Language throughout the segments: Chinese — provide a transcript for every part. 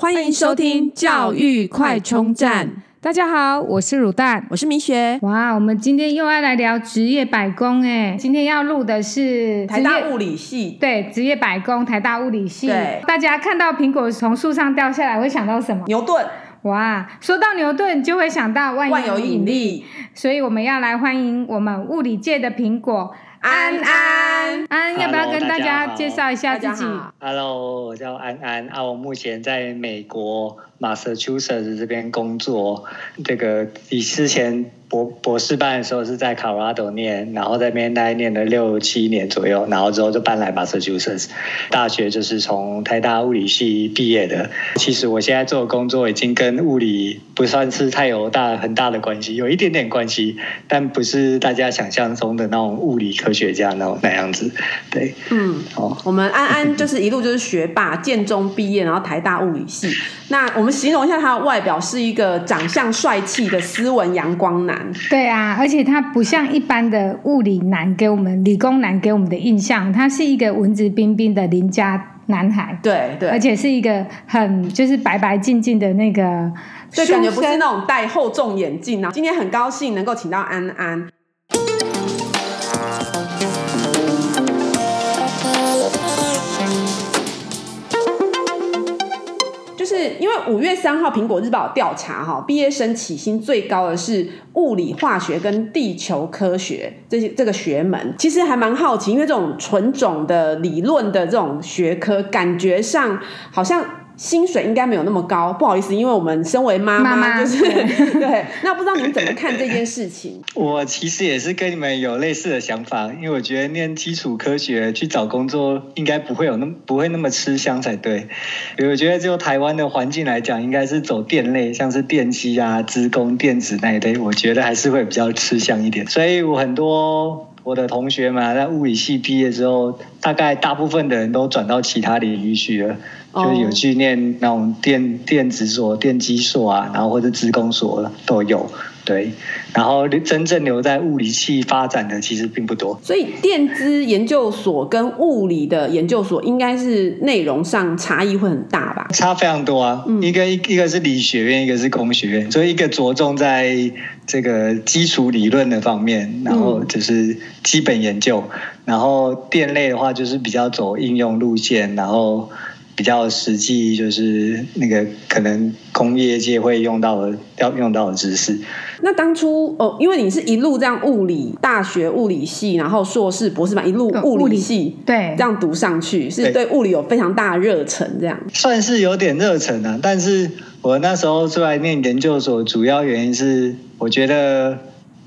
欢迎收听教育快充站。大家好，我是乳蛋，我是米雪。哇，我们今天又要来聊职业百工哎，今天要录的是台大物理系，对，职业百工，台大物理系。对，大家看到苹果从树上掉下来，会想到什么？牛顿。哇，说到牛顿，就会想到万有引力。所以我们要来欢迎我们物理界的苹果。安安，安安，要不要跟大家介绍一下自己？Hello，我叫安安。啊，我目前在美国 Massachusetts 这边工作。这个你之前。博博士班的时候是在 Colorado 念，然后在那边待念了六七年左右，然后之后就搬来 Massachusetts 大学，就是从台大物理系毕业的。其实我现在做的工作已经跟物理不算是太有大很大的关系，有一点点关系，但不是大家想象中的那种物理科学家那种那样子。对，嗯，哦，我们安安就是一路就是学霸，建中毕业，然后台大物理系。那我们形容一下他的外表，是一个长相帅气的斯文阳光男。对啊，而且他不像一般的物理男给我们、理工男给我们的印象，他是一个文质彬彬的邻家男孩。对对，而且是一个很就是白白净净的那个，对，感觉不是那种戴厚重眼镜啊。今天很高兴能够请到安安。是因为五月三号，《苹果日报》调查哈，毕业生起薪最高的是物理、化学跟地球科学这些这个学门。其实还蛮好奇，因为这种纯种的理论的这种学科，感觉上好像。薪水应该没有那么高，不好意思，因为我们身为妈妈，就是 对，那不知道你们怎么看这件事情？我其实也是跟你们有类似的想法，因为我觉得念基础科学去找工作，应该不会有那么不会那么吃香才对。因为我觉得就台湾的环境来讲，应该是走电类，像是电机啊、资工、电子那一类，我觉得还是会比较吃香一点。所以我很多我的同学嘛，在物理系毕业之后，大概大部分的人都转到其他领域去了。就是有去念那种电电子所、电机所啊，然后或者职工所都有，对。然后真正留在物理系发展的其实并不多。所以电资研究所跟物理的研究所应该是内容上差异会很大吧？差非常多啊！嗯、一个一一个是理学院，一个是工学院，所以一个着重在这个基础理论的方面，然后就是基本研究。嗯、然后电类的话，就是比较走应用路线，然后。比较实际，就是那个可能工业界会用到的，要用到的知识。那当初哦，因为你是一路这样物理大学物理系，然后硕士博士班一路物理系，对，这样读上去，是对物理有非常大的热忱，这样算是有点热忱啊。但是我那时候出来念研究所，主要原因是我觉得。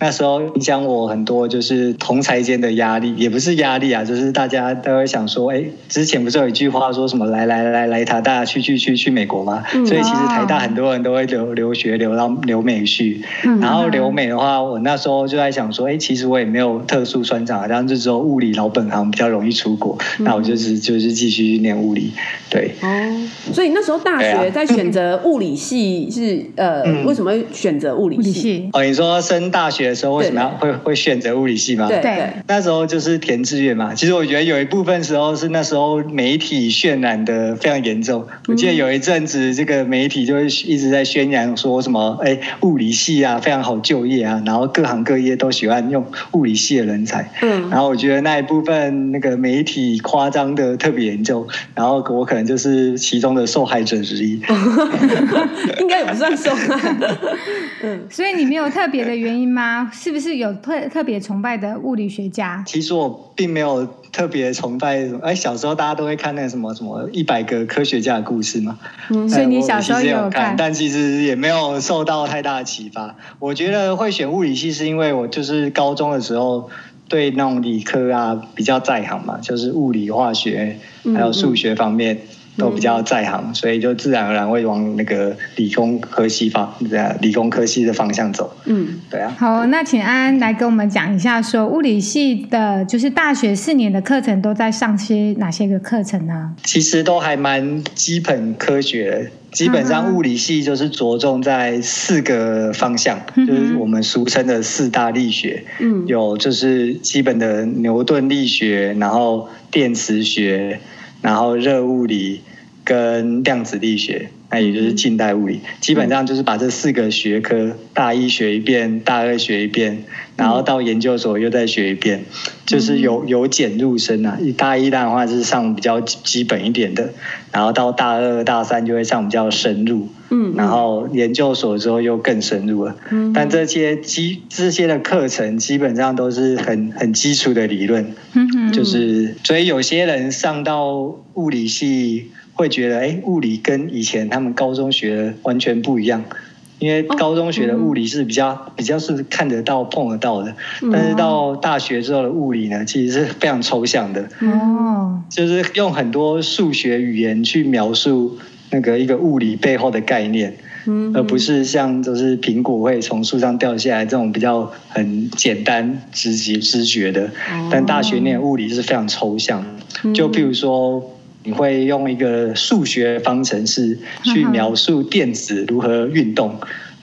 那时候影响我很多，就是同侪间的压力，也不是压力啊，就是大家都会想说，哎，之前不是有一句话说什么，来来来来台大去去去去美国吗？所以其实台大很多人都会留留学留到留美去，然后留美的话，我那时候就在想说，哎，其实我也没有特殊专长，然后就只有物理老本行比较容易出国，那我就是就是继续念物理，对。哦，所以那时候大学在选择物理系是、呃，为什么选择物理系？哦，你说升大学。的时候为什么要会会选择物理系吗？对对，那时候就是填志愿嘛。其实我觉得有一部分时候是那时候媒体渲染的非常严重。我记得有一阵子，这个媒体就会一直在宣扬说什么，哎，物理系啊非常好就业啊，然后各行各业都喜欢用物理系的人才。嗯，然后我觉得那一部分那个媒体夸张的特别严重，然后我可能就是其中的受害者之一。应该也不算受害。嗯，所以你没有特别的原因吗？是不是有特特别崇拜的物理学家？其实我并没有特别崇拜。哎，小时候大家都会看那个什么什么一百个科学家的故事嘛。嗯，所以你小时候也有看，但其实也没有受到太大的启发。我觉得会选物理系是因为我就是高中的时候对那种理科啊比较在行嘛，就是物理、化学还有数学方面。嗯都比较在行，嗯、所以就自然而然会往那个理工科系方，理工科系的方向走。嗯，对啊。好，那请安安来跟我们讲一下，说物理系的，就是大学四年的课程都在上些哪些个课程呢？其实都还蛮基本科学，基本上物理系就是着重在四个方向，嗯、就是我们俗称的四大力学。嗯，有就是基本的牛顿力学，然后电磁学。然后热物理跟量子力学，那也就是近代物理，基本上就是把这四个学科大一学一遍，大二学一遍，然后到研究所又再学一遍，就是由由简入深啊。一大一的话就是上比较基本一点的，然后到大二大三就会上比较深入，嗯，然后研究所之后又更深入了。嗯，但这些基这些的课程基本上都是很很基础的理论，嗯，就是所以有些人上到物理系。会觉得哎，物理跟以前他们高中学的完全不一样，因为高中学的物理是比较、哦嗯、比较是看得到碰得到的，但是到大学之后的物理呢，其实是非常抽象的，哦，就是用很多数学语言去描述那个一个物理背后的概念，嗯，而不是像就是苹果会从树上掉下来这种比较很简单直接直觉的，但大学念物理是非常抽象，就譬如说。你会用一个数学方程式去描述电子如何运动，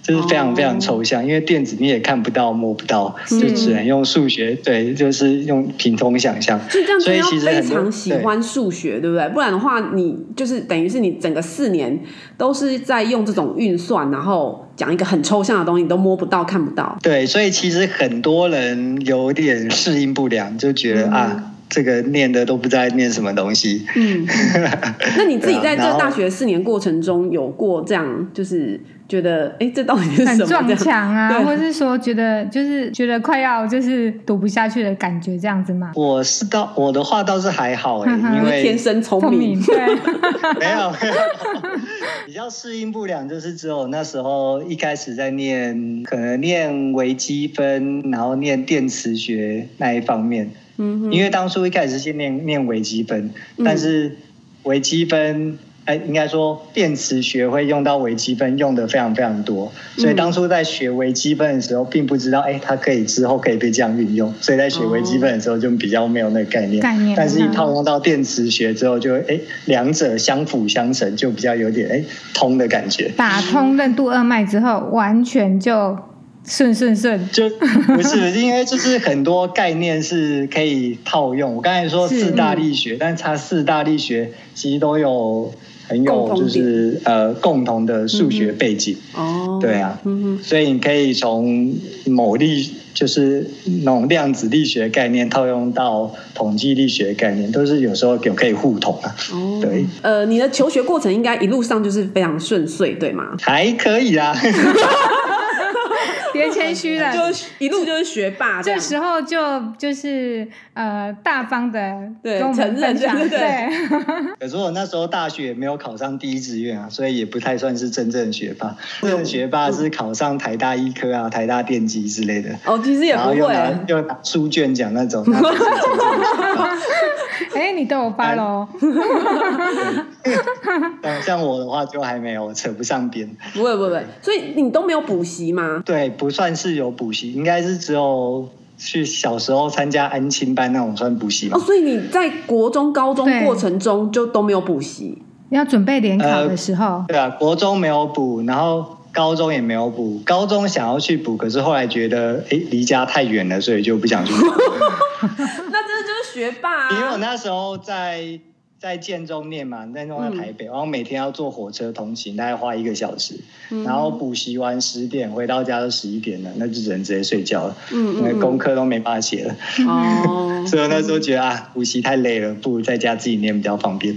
这是非常非常抽象，因为电子你也看不到摸不到，就只能用数学，对，就是用凭空想象。所以其实非常喜欢数学，对不对？不然的话，你就是等于是你整个四年都是在用这种运算，然后讲一个很抽象的东西，你都摸不到看不到。对，所以其实很多人有点适应不良，就觉得啊。这个念的都不知道念什么东西。嗯，那你自己在这大学四年过程中有过这样，就是觉得哎，这到底是什么？很撞墙啊，对或是说觉得就是觉得快要就是读不下去的感觉这样子吗？我是到我的话倒是还好哎，因为天生聪明。对，没 有没有，比较适应不良，就是只有那时候一开始在念，可能念微积分，然后念电磁学那一方面。嗯，因为当初一开始是先念念微积分，但是微积分，哎，应该说电磁学会用到微积分，用的非常非常多，所以当初在学微积分的时候，并不知道，哎，它可以之后可以被这样运用，所以在学微积分的时候就比较没有那个概念。概念。但是，一套用到电磁学之后，就哎，两者相辅相成，就比较有点哎通的感觉。打通任督二脉之后，完全就。顺顺顺，就不是因为就是很多概念是可以套用。我刚才说四大力学，但是它四大力学其实都有很有就是呃共同的数学背景。哦，对啊，所以你可以从某力就是那种量子力学概念套用到统计力学概念，都是有时候有可以互通啊。哦，对，呃，你的求学过程应该一路上就是非常顺遂，对吗？还可以啊。别谦虚了，就一路就是学霸。这时候就就是呃大方的对承认，对对对。可是我那时候大学也没有考上第一志愿啊，所以也不太算是真正的学霸。真正学霸是考上台大医科啊、台大电机之类的。哦，其实也不会。又拿又拿书卷奖那种。哎，你都有发喽？像我的话就还没有，扯不上边。不会不会，所以你都没有补习吗？对，不算是有补习，应该是只有去小时候参加安亲班那种算补习吧。哦，所以你在国中、高中过程中就都没有补习？要准备联考的时候？呃，对啊，国中没有补，然后高中也没有补。高中想要去补，可是后来觉得哎离家太远了，所以就不想去补。那真的就是学霸啊。因为我那时候在。在建中念嘛，在弄在台北，嗯、然后每天要坐火车通勤，大概花一个小时，嗯、然后补习完十点回到家都十一点了，那就只能直接睡觉了，嗯，功课都没办法写了，哦，所以那时候觉得啊，补习太累了，不如在家自己念比较方便。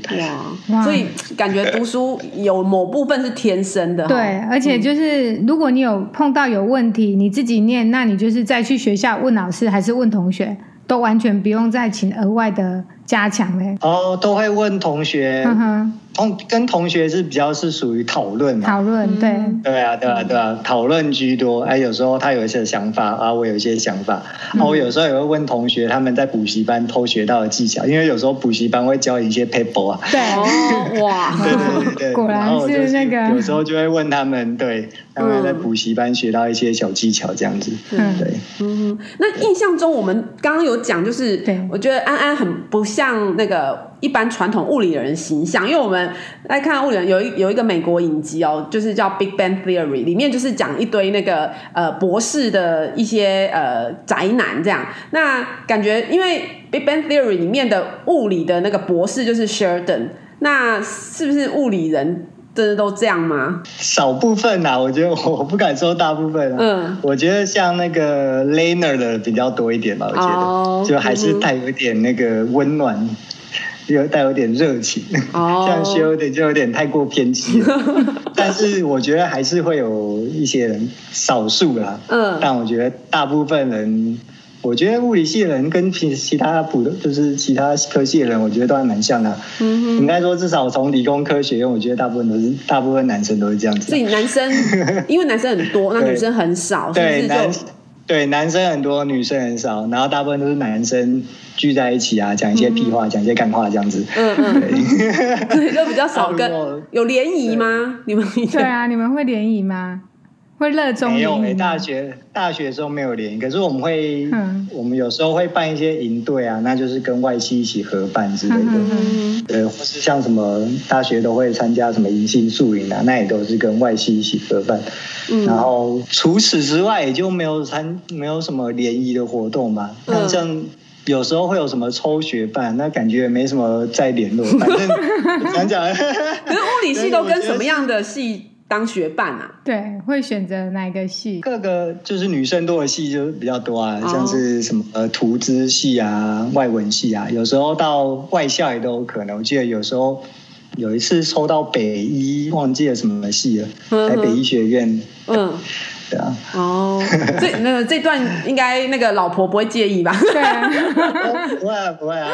哇，所以感觉读书有某部分是天生的，对，而且就是如果你有碰到有问题，你自己念，那你就是再去学校问老师，还是问同学，都完全不用再请额外的。加强嘞！哦，都会问同学，同跟同学是比较是属于讨论，讨论对，对啊，对啊，对啊，讨论居多。哎，有时候他有一些想法啊，我有一些想法啊，我有时候也会问同学他们在补习班偷学到的技巧，因为有时候补习班会教一些 paper 啊。对，哇，对对对对，果然是那个。有时候就会问他们，对，他们在补习班学到一些小技巧这样子。嗯，对，嗯，那印象中我们刚刚有讲，就是对我觉得安安很不像。像那个一般传统物理的人形象，因为我们来看物理人有一有一个美国影集哦，就是叫《Big Bang Theory》，里面就是讲一堆那个呃博士的一些呃宅男这样。那感觉因为《Big Bang Theory》里面的物理的那个博士就是 Sheldon，那是不是物理人真的都这样吗？少部分啊，我觉得 我不敢说大部分啊。嗯，我觉得像那个 Laner 的比较多一点吧，我觉得、哦、就还是带有一点那个温暖。嗯又带有点热情，哦、这样学有点就有点太过偏激了。但是我觉得还是会有一些人，少数啦。嗯，但我觉得大部分人，我觉得物理系的人跟其其他普通，就是其他科系的人，我觉得都还蛮像的。嗯哼，应该说至少从理工科学院，我觉得大部分都是大部分男生都是这样子。所以男生，因为男生很多，那女生很少，对，男对男生很多，女生很少，然后大部分都是男生。聚在一起啊，讲一些屁话，讲、嗯、一些干话，这样子。嗯嗯。对，就比较少跟 有联谊吗？你们对啊，你们会联谊吗？会热衷？没有，大学大学的时候没有联谊，可是我们会，嗯、我们有时候会办一些营队啊，那就是跟外系一起合办之类的。嗯呃，或是像什么大学都会参加什么迎新宿营啊，那也都是跟外系一起合办。嗯。然后除此之外，也就没有参没有什么联谊的活动嘛。嗯。像。有时候会有什么抽学办，那感觉没什么再联络。反正 讲讲，可是物理系都跟什么样的系当学伴啊？对，会选择哪一个系？各个就是女生多的系就比较多啊，像是什么呃图资系啊、外文系啊，有时候到外校也都有可能。我记得有时候有一次抽到北医，忘记了什么系了，来北医学院。嗯。对啊，哦，这那个这段应该那个老婆不会介意吧？对啊，不会啊，不会啊。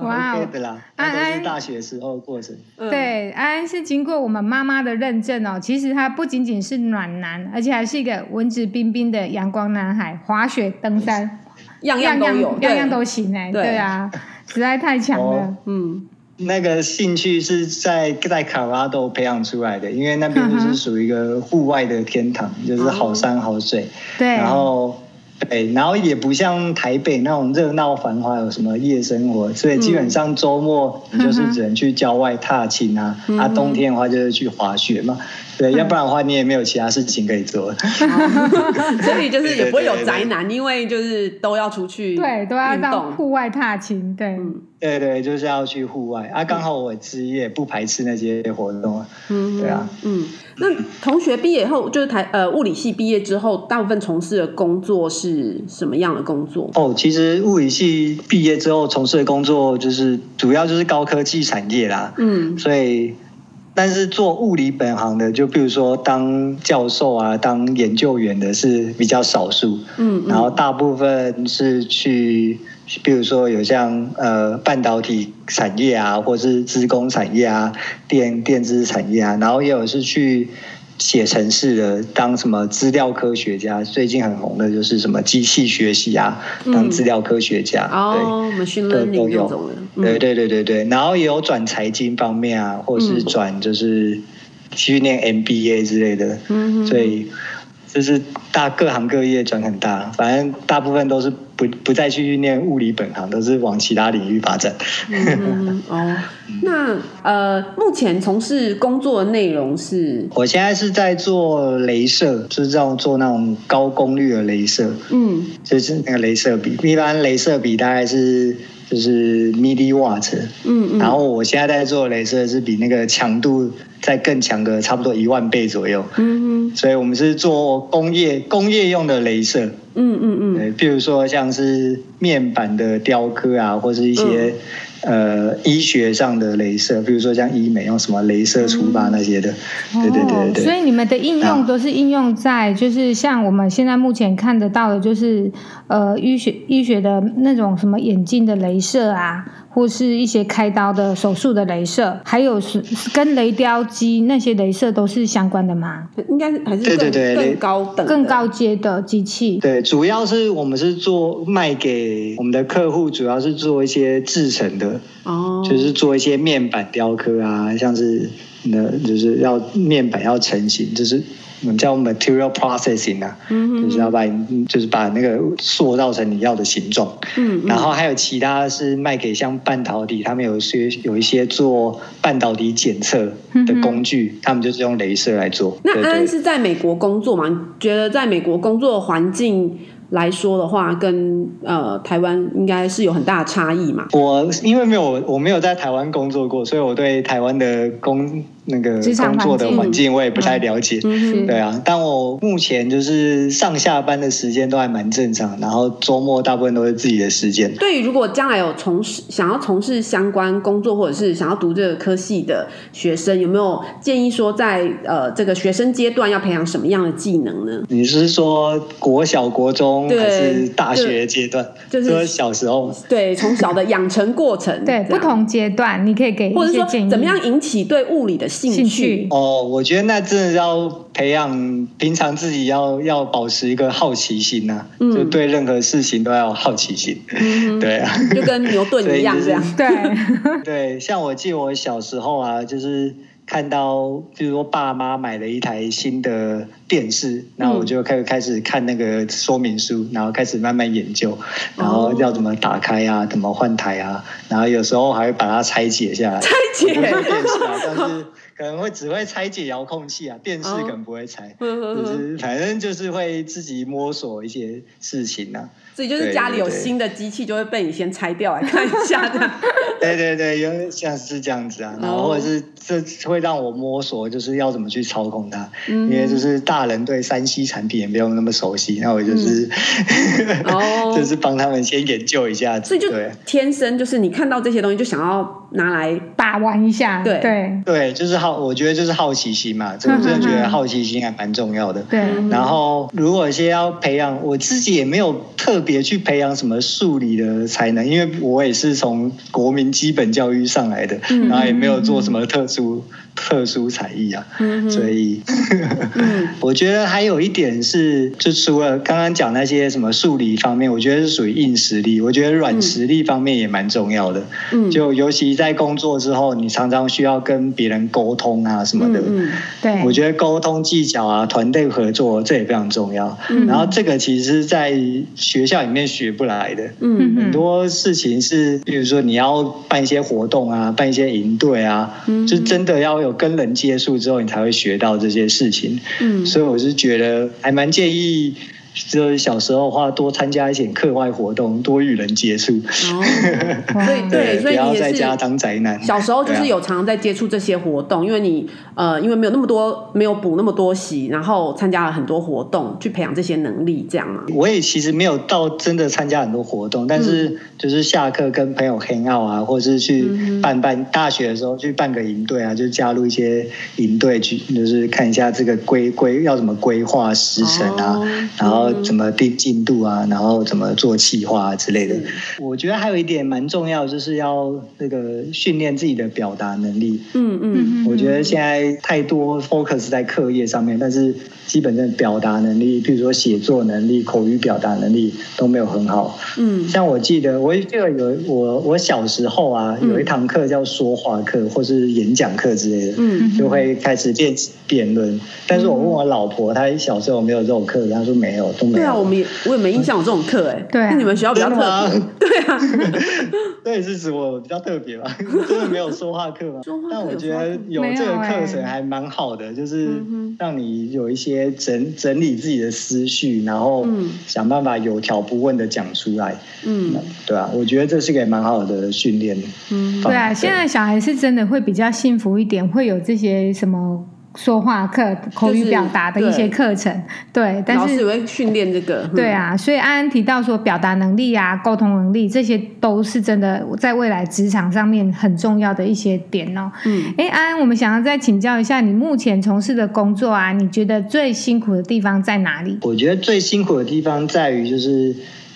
哇，对的啦，安安是大学时候的过程。对，安安是经过我们妈妈的认证哦。其实他不仅仅是暖男，而且还是一个文质彬彬的阳光男孩，滑雪、登山，样样都有，样样都行哎。对啊，实在太强了，嗯。那个兴趣是在在卡拉多培养出来的，因为那边就是属于一个户外的天堂，嗯、就是好山好水。对，然后对，然后也不像台北那种热闹繁华，有什么夜生活，所以基本上周末你就是只能去郊外踏青啊，嗯、啊，冬天的话就是去滑雪嘛。对，要不然的话你也没有其他事情可以做，所以就是也不会有宅男，因为就是都要出去，对，都要到户外踏青，对，对对，就是要去户外。啊。刚好我职业不排斥那些活动啊，嗯，对啊，嗯，那同学毕业后就是台呃物理系毕业之后，大部分从事的工作是什么样的工作？哦，其实物理系毕业之后从事的工作就是主要就是高科技产业啦，嗯，所以。但是做物理本行的，就比如说当教授啊、当研究员的是比较少数，嗯，嗯，然后大部分是去，比如说有像呃半导体产业啊，或是资工产业啊、电电子产业啊，然后也有是去。写程式的，当什么资料科学家？最近很红的就是什么机器学习啊，当资料科学家。哦、嗯，我们训练都有。对对对对对，然后也有转财经方面啊，或是转就是去念 MBA 之类的。嗯，所以。就是大各行各业转很大，反正大部分都是不不再去念物理本行，都是往其他领域发展。嗯、哦，那呃，目前从事工作的内容是？我现在是在做镭射，就是这种做那种高功率的镭射。嗯，就是那个镭射笔，一般镭射笔大概是。就是 milliwatt，嗯嗯，然后我现在在做镭射是比那个强度再更强个差不多一万倍左右，嗯嗯，所以我们是做工业工业用的镭射，嗯嗯嗯，对，譬如说像是面板的雕刻啊，或是一些。嗯呃，医学上的镭射，比如说像医美用什么镭射除疤那些的，嗯、对对对对。所以你们的应用都是应用在，就是像我们现在目前看得到的，就是呃医学医学的那种什么眼镜的镭射啊，或是一些开刀的手术的镭射，还有是跟雷雕机那些镭射都是相关的吗？应该还是更对对对更高等、更高阶的机器。对，主要是我们是做卖给我们的客户，主要是做一些制成的。哦，就是做一些面板雕刻啊，像是那，就是要面板要成型，就是我们叫 material processing 啊，嗯，就是要把，就是把那个塑造成你要的形状。嗯，然后还有其他是卖给像半导体，他们有些有一些做半导体检测的工具，他们就是用镭射来做。那安安是在美国工作吗？你觉得在美国工作的环境？来说的话，跟呃台湾应该是有很大的差异嘛。我因为没有我没有在台湾工作过，所以我对台湾的工那个工作的环境我也不太了解，嗯、对啊。但我目前就是上下班的时间都还蛮正常，然后周末大部分都是自己的时间。对于如果将来有从事想要从事相关工作，或者是想要读这个科系的学生，有没有建议说在呃这个学生阶段要培养什么样的技能呢？你是说国小、国中还是大学阶段？就是说小时候，对，从小的养成过程，对，不同阶段你可以给或者说怎么样引起对物理的兴趣。哦，我觉得那真的要培养，平常自己要要保持一个好奇心呐、啊嗯，就对任何事情都要有好奇心，嗯、对啊，就跟牛顿一样这样，对。对，像我记得我小时候啊，就是看到，就是说爸妈买了一台新的电视，然后我就开始开始看那个说明书，然后开始慢慢研究，然后要怎么打开啊，怎么换台啊，然后有时候还会把它拆解下来，拆解。电视啊，但是。可能会只会拆解遥控器啊，电视可能不会拆，哦、就是反正就是会自己摸索一些事情啊。所以就是家里有新的机器，就会被你先拆掉来看一下的。对对对，因为像是这样子啊，然后或者是这会让我摸索，就是要怎么去操控它。嗯、因为就是大人对山西产品也没有那么熟悉，那我就是，嗯、就是帮他们先研究一下子。所以就天生就是你看到这些东西就想要拿来把玩一下。对对对，就是好，我觉得就是好奇心嘛，真的觉得好奇心还蛮重要的。对。然后如果先要培养，我自己也没有特。别去培养什么数理的才能，因为我也是从国民基本教育上来的，嗯、然后也没有做什么特殊。特殊才艺啊，嗯、所以 我觉得还有一点是，就除了刚刚讲那些什么数理方面，我觉得是属于硬实力。我觉得软实力方面也蛮重要的。嗯，就尤其在工作之后，你常常需要跟别人沟通啊什么的。嗯，对。我觉得沟通技巧啊，团队合作这也非常重要。嗯，然后这个其实在学校里面学不来的。嗯，很多事情是，比如说你要办一些活动啊，办一些营队啊，嗯，就真的要。有跟人接触之后，你才会学到这些事情。嗯，所以我是觉得还蛮建议。就是小时候的话，多参加一些课外活动，多与人接触。哦，所以对，所以你也是不要在家当宅男。小时候就是有常常在接触这些活动，啊、因为你呃，因为没有那么多，没有补那么多习，然后参加了很多活动，去培养这些能力，这样嘛。我也其实没有到真的参加很多活动，但是就是下课跟朋友 hang out 啊，或者是去办办大学的时候去办个营队啊，就加入一些营队去，就是看一下这个规规要怎么规划时程啊，哦、然后。怎么定进度啊？然后怎么做企划啊之类的？我觉得还有一点蛮重要，就是要那个训练自己的表达能力。嗯嗯，我觉得现在太多 focus 在课业上面，但是基本的表达能力，比如说写作能力、口语表达能力都没有很好。嗯，像我记得，我记得有我我小时候啊，有一堂课叫说话课或是演讲课之类的，嗯，就会开始辩辩论。但是我问我老婆，她小时候有没有这种课，她说没有。都没有对啊，我们也我也没印象有这种课哎。对，你们学校比较特别。对啊，对，是指我比较特别吧？真的没有说话课吗？但我觉得有这个课程还蛮好的，就是让你有一些整整理自己的思绪，然后想办法有条不紊的讲出来。嗯，对啊，我觉得这是个蛮好的训练。嗯，对啊，现在小孩是真的会比较幸福一点，会有这些什么。说话课、口语表达的一些课程，对，对，但是老师会训练这个，对啊，所以安安提到说表达能力啊、沟通能力，这些都是真的在未来职场上面很重要的一些点哦。嗯，哎，安安，我们想要再请教一下，你目前从事的工作啊，你觉得最辛苦的地方在哪里？我觉得最辛苦的地方在于就是。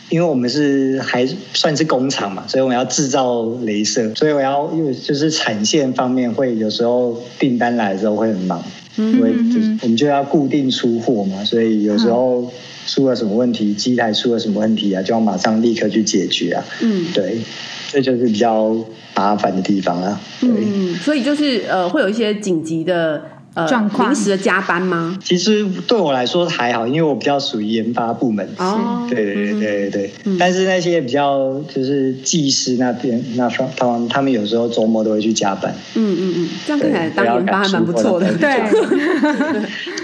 因为我们是还算是工厂嘛，所以我们要制造镭射，所以我要因为就是产线方面会有时候订单来的时候会很忙，因为就是我们就要固定出货嘛，所以有时候出了什么问题，机台出了什么问题啊，就要马上立刻去解决啊。嗯，对，这就是比较麻烦的地方啊。对，嗯，所以就是呃，会有一些紧急的。呃状况临时的加班吗？其实对我来说还好，因为我比较属于研发部门。哦，对对对对对但是那些比较就是技师那边，那方他们他们有时候周末都会去加班。嗯嗯嗯，这样看起来当研发还蛮不错的。对，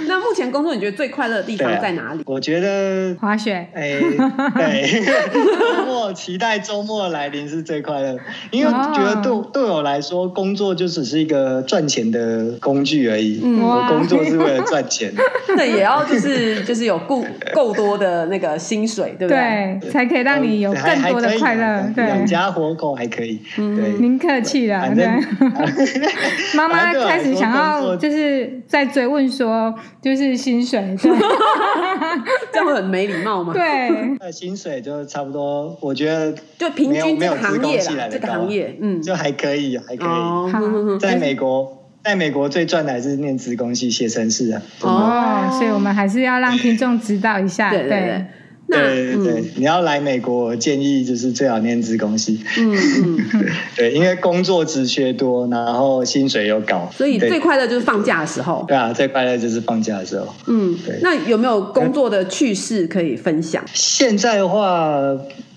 那目前工作你觉得最快乐的地方在哪里？我觉得滑雪。哎，对，周末期待周末来临是最快乐，因为觉得对对我来说，工作就只是一个赚钱的工具而已。嗯我工作是为了赚钱，那也要就是就是有够够多的那个薪水，对不对？对，才可以让你有更多的快乐。对，养家活口还可以。嗯对，您客气了。对，妈妈开始想要就是在追问说，就是薪水，对，这样会很没礼貌吗？对，那薪水就差不多，我觉得就平均这个行业啦，这个行业，嗯，就还可以，还可以。哦，在美国。在美国最赚的还是念职工系写程式啊！哦，所以我们还是要让听众知道一下，对对对。对对对，你要来美国，我建议就是最好念资工系。嗯嗯。对，因为工作职缺多，然后薪水又高，所以最快乐就是放假的时候。对啊，最快乐就是放假的时候。嗯，对。那有没有工作的趣事可以分享？现在的话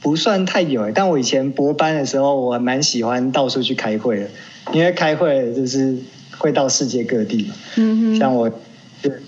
不算太有，但我以前博班的时候，我还蛮喜欢到处去开会的，因为开会就是。会到世界各地嘛，嗯哼，像我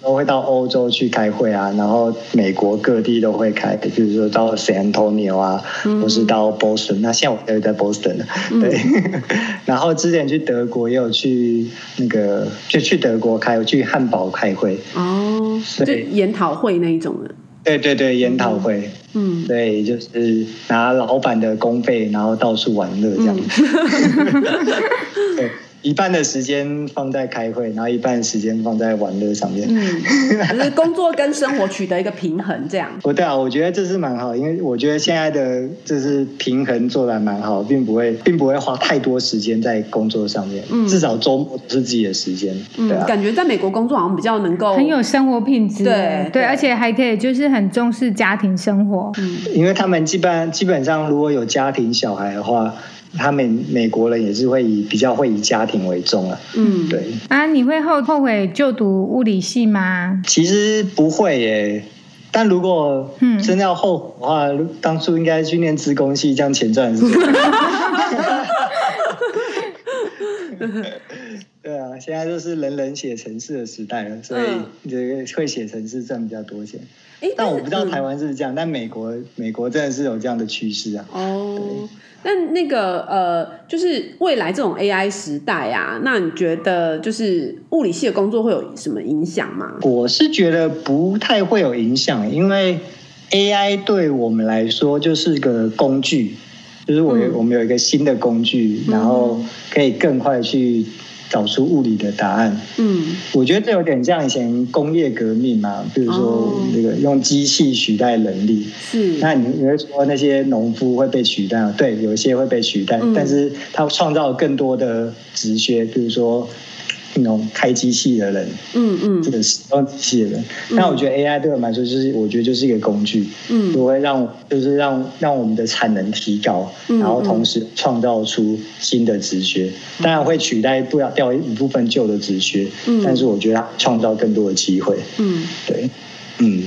都会到欧洲去开会啊，然后美国各地都会开，比如说到 San Antonio 啊，嗯、或是到 Boston。那现在我也在 Boston 了，对。嗯、然后之前去德国也有去那个，就去德国开，去汉堡开会。哦，就研讨会那一种的。对对对，研讨会。嗯，对，就是拿老板的公费，然后到处玩乐这样子。嗯、对。一半的时间放在开会，然后一半的时间放在玩乐上面。嗯，就是工作跟生活取得一个平衡，这样。不对啊，我觉得这是蛮好，因为我觉得现在的就是平衡做得还蛮好，并不会并不会花太多时间在工作上面。嗯，至少周末是自己的时间。嗯，对啊，感觉在美国工作好像比较能够很有生活品质。对对，对，而且还可以就是很重视家庭生活。嗯，因为他们基本基本上如果有家庭小孩的话。他们美国人也是会以比较会以家庭为重啊，嗯，对啊，你会后后悔就读物理系吗？其实不会耶，但如果真的要后悔的话，嗯、当初应该去念资工系，这样钱赚的是。对啊，现在就是人人写程式的时代了，所以这个会写程式赚比较多钱。嗯、但我不知道台湾是不是这样，嗯、但美国美国真的是有这样的趋势啊。哦。那那个呃，就是未来这种 AI 时代啊，那你觉得就是物理系的工作会有什么影响吗？我是觉得不太会有影响，因为 AI 对我们来说就是个工具，就是我、嗯、我们有一个新的工具，然后可以更快去。找出物理的答案。嗯，我觉得这有点像以前工业革命嘛，比如说那个用机器取代人力。是、哦，那你你会说那些农夫会被取代？对，有一些会被取代，嗯、但是他创造更多的职缺，比如说。那种开机器的人，嗯嗯，这个使用机器的人，那、嗯、我觉得 AI 对我们来说，就是我觉得就是一个工具，嗯，就会让就是让让我们的产能提高，嗯、然后同时创造出新的职缺，嗯、当然会取代不要掉一部分旧的职缺，嗯，但是我觉得它创造更多的机会，嗯，对，嗯。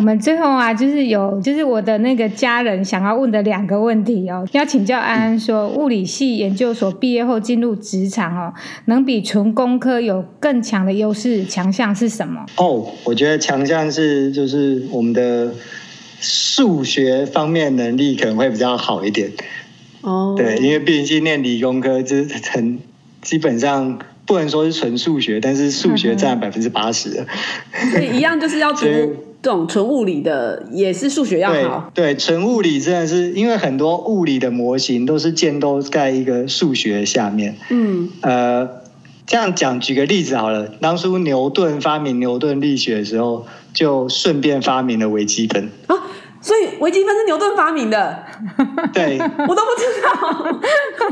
啊，我们最后啊，就是有，就是我的那个家人想要问的两个问题哦，要请教安安说，物理系研究所毕业后进入职场哦，能比纯工科有更强的优势，强项是什么？哦，我觉得强项是就是我们的数学方面能力可能会比较好一点。哦，对，因为毕竟是念理工科，就是很基本上不能说是纯数学，但是数学占百分之八十，所以一样就是要读。这种纯物理的也是数学要好，对，纯物理真的是因为很多物理的模型都是建构在一个数学下面。嗯，呃，这样讲，举个例子好了，当初牛顿发明牛顿力学的时候，就顺便发明了微积分。啊所以微积分是牛顿发明的，对，我都不知道。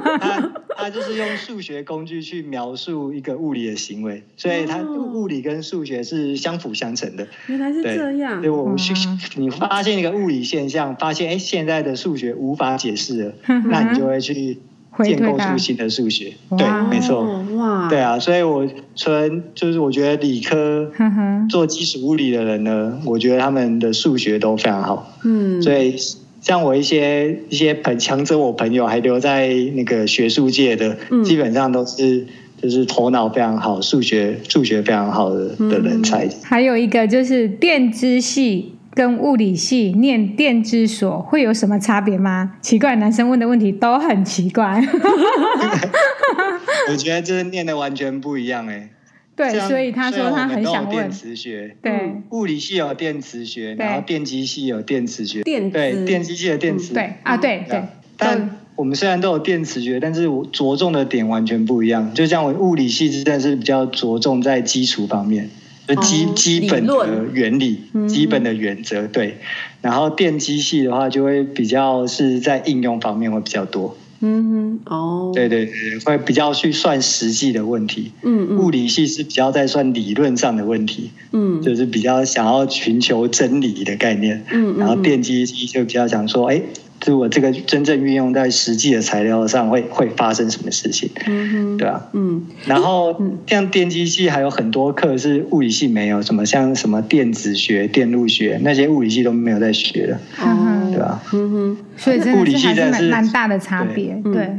他他就是用数学工具去描述一个物理的行为，所以他物理跟数学是相辅相成的。原来是这样。对，我们去你发现一个物理现象，发现哎，现在的数学无法解释了，那你就会去建构出新的数学。对，没错。哇，对啊，所以我纯就是我觉得理科做基础物理的人呢，我觉得他们的数学都非常好。嗯，所以像我一些一些朋强者，我朋友还留在那个学术界的，嗯基本上都是就是头脑非常好、数学数学非常好的的人才。还有一个就是电机系跟物理系念电机所会有什么差别吗？奇怪，男生问的问题都很奇怪。我觉得这念的完全不一样哎。对，所以他说他很想问。电磁学，对，物理系有电磁学，然后电机系有电磁学，电对，电机系的电磁，对啊，对对。但我们虽然都有电磁学，但是我着重的点完全不一样。就像我物理系真的是比较着重在基础方面，就基基本的原理、基本的原则，对。然后电机系的话，就会比较是在应用方面会比较多。嗯哼，哦，对对对，会比较去算实际的问题。嗯嗯，物理系是比较在算理论上的问题。嗯，就是比较想要寻求真理的概念。嗯，然后电机系就比较想说，哎，就我这个真正运用在实际的材料上会会发生什么事情？嗯哼，对啊，嗯，然后像电机系还有很多课是物理系没有，什么像什么电子学、电路学那些物理系都没有在学的。嗯，对吧？嗯哼，所以真的是蛮蛮大的差别。对，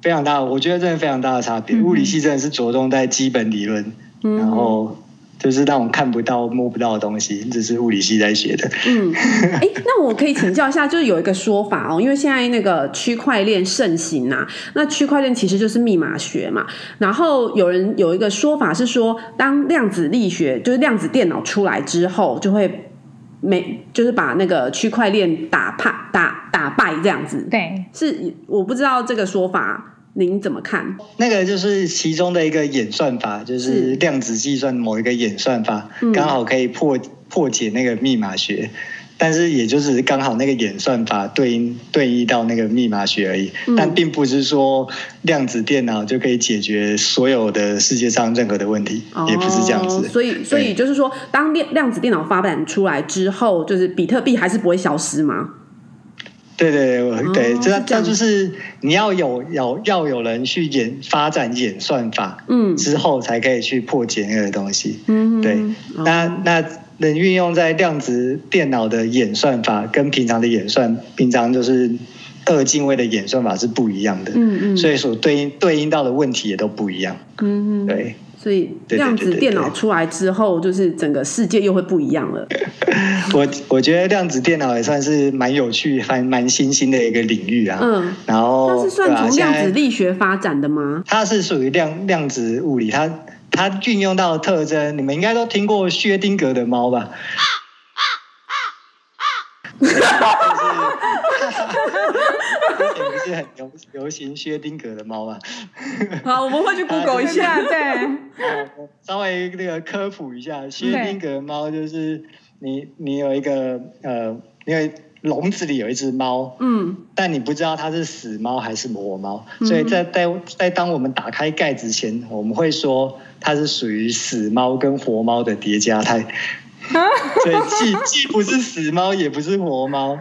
非常大，我觉得真的非常大的差别。物理系真的是着重在基本理论，然后。就是那种看不到、摸不到的东西，这是物理系在学的。嗯，哎，那我可以请教一下，就是有一个说法哦，因为现在那个区块链盛行啊，那区块链其实就是密码学嘛。然后有人有一个说法是说，当量子力学就是量子电脑出来之后，就会没就是把那个区块链打怕打打败这样子。对，是我不知道这个说法。您怎么看？那个就是其中的一个演算法，就是量子计算某一个演算法，刚好可以破破解那个密码学，但是也就是刚好那个演算法对应对应到那个密码学而已，但并不是说量子电脑就可以解决所有的世界上任何的问题，也不是这样子。所以，所以就是说，当量量子电脑发展出来之后，就是比特币还是不会消失吗？对对对，对，这、哦、这就是你要有有要有人去演发展演算法，嗯，之后才可以去破解那个东西，嗯，对，哦、那那能运用在量子电脑的演算法跟平常的演算，平常就是二进位的演算法是不一样的，嗯嗯，所以所对应对应到的问题也都不一样，嗯嗯，对。所以量子电脑出来之后，就是整个世界又会不一样了。我我觉得量子电脑也算是蛮有趣、还蛮新兴的一个领域啊。嗯，然后它是算从量子力学发展的吗？它是属于量量子物理，它它运用到的特征，你们应该都听过薛丁格的猫吧？不是很流流行薛丁格的猫吗？好，我们会去 Google 一下，对。稍微那个科普一下，薛丁格猫就是你你有一个呃，因为笼子里有一只猫，嗯，但你不知道它是死猫还是活猫，所以在在在当我们打开盖子前，我们会说它是属于死猫跟活猫的叠加态，所以既既不是死猫，也不是活猫，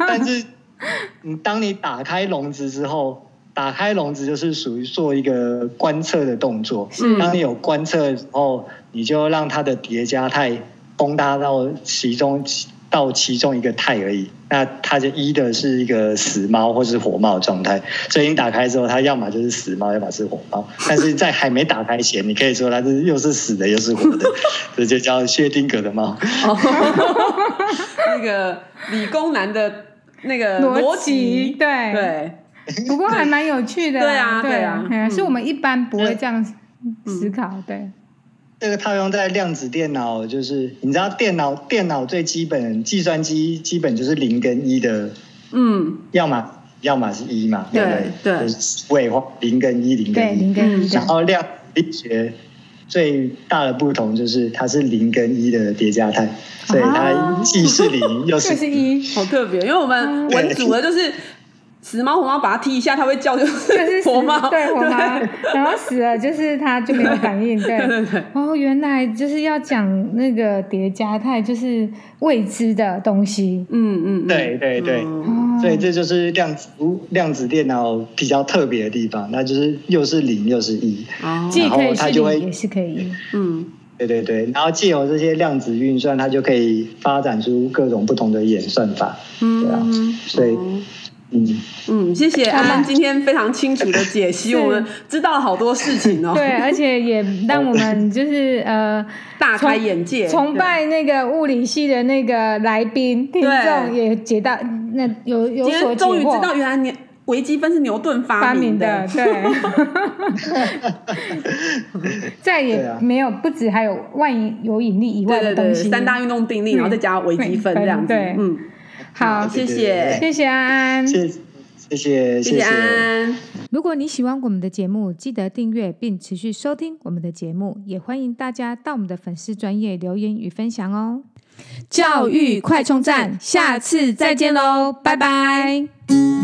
但是。你当你打开笼子之后，打开笼子就是属于做一个观测的动作。当你有观测的时候，你就让它的叠加态崩塌到其中到其中一个态而已。那它就一的是一个死猫或是活猫的状态。所以你打开之后，它要么就是死猫，要么是活猫。但是在还没打开前，你可以说它是又是死的又是活的，这就叫薛丁格的猫。那个理工男的。那个逻辑，对对，不过还蛮有趣的，对啊对啊，是我们一般不会这样思考，对。这个套用在量子电脑，就是你知道电脑电脑最基本计算机基本就是零跟一的，嗯，要么要么是一嘛，对对对，位化零跟一零跟一，然后量子力学最大的不同就是它是零跟一的叠加态。所以它既是零又 是一，好特别。因为我们文组的就是死猫活猫，把它踢一下，它会叫，就是活猫，对活猫。然后死了就是它就没有反应，对对对。哦，原来就是要讲那个叠加态，就是未知的东西。嗯嗯，对对对。哦，所以这就是量子量子电脑比较特别的地方，那就是又是零又是一，哦，既可以是零也是可以，嗯，对对对，然后借由这些量子运算，它就可以发展出各种不同的演算法，嗯，对啊，所以。嗯。嗯，谢谢安安今天非常清楚的解析，我们知道了好多事情哦。对，而且也让我们 就是呃大开眼界，崇拜那个物理系的那个来宾听众也解到那有有所解惑。终于知道原来牛微积分是牛顿发明的，对。再也没有不止还有万有引力以外的东西，三大运动定律，然后再加微积分这样子，嗯。好，谢谢，谢谢安安，谢谢，谢谢安安。如果你喜欢我们的节目，记得订阅并持续收听我们的节目，也欢迎大家到我们的粉丝专业留言与分享哦。教育快充站，下次再见喽，拜拜。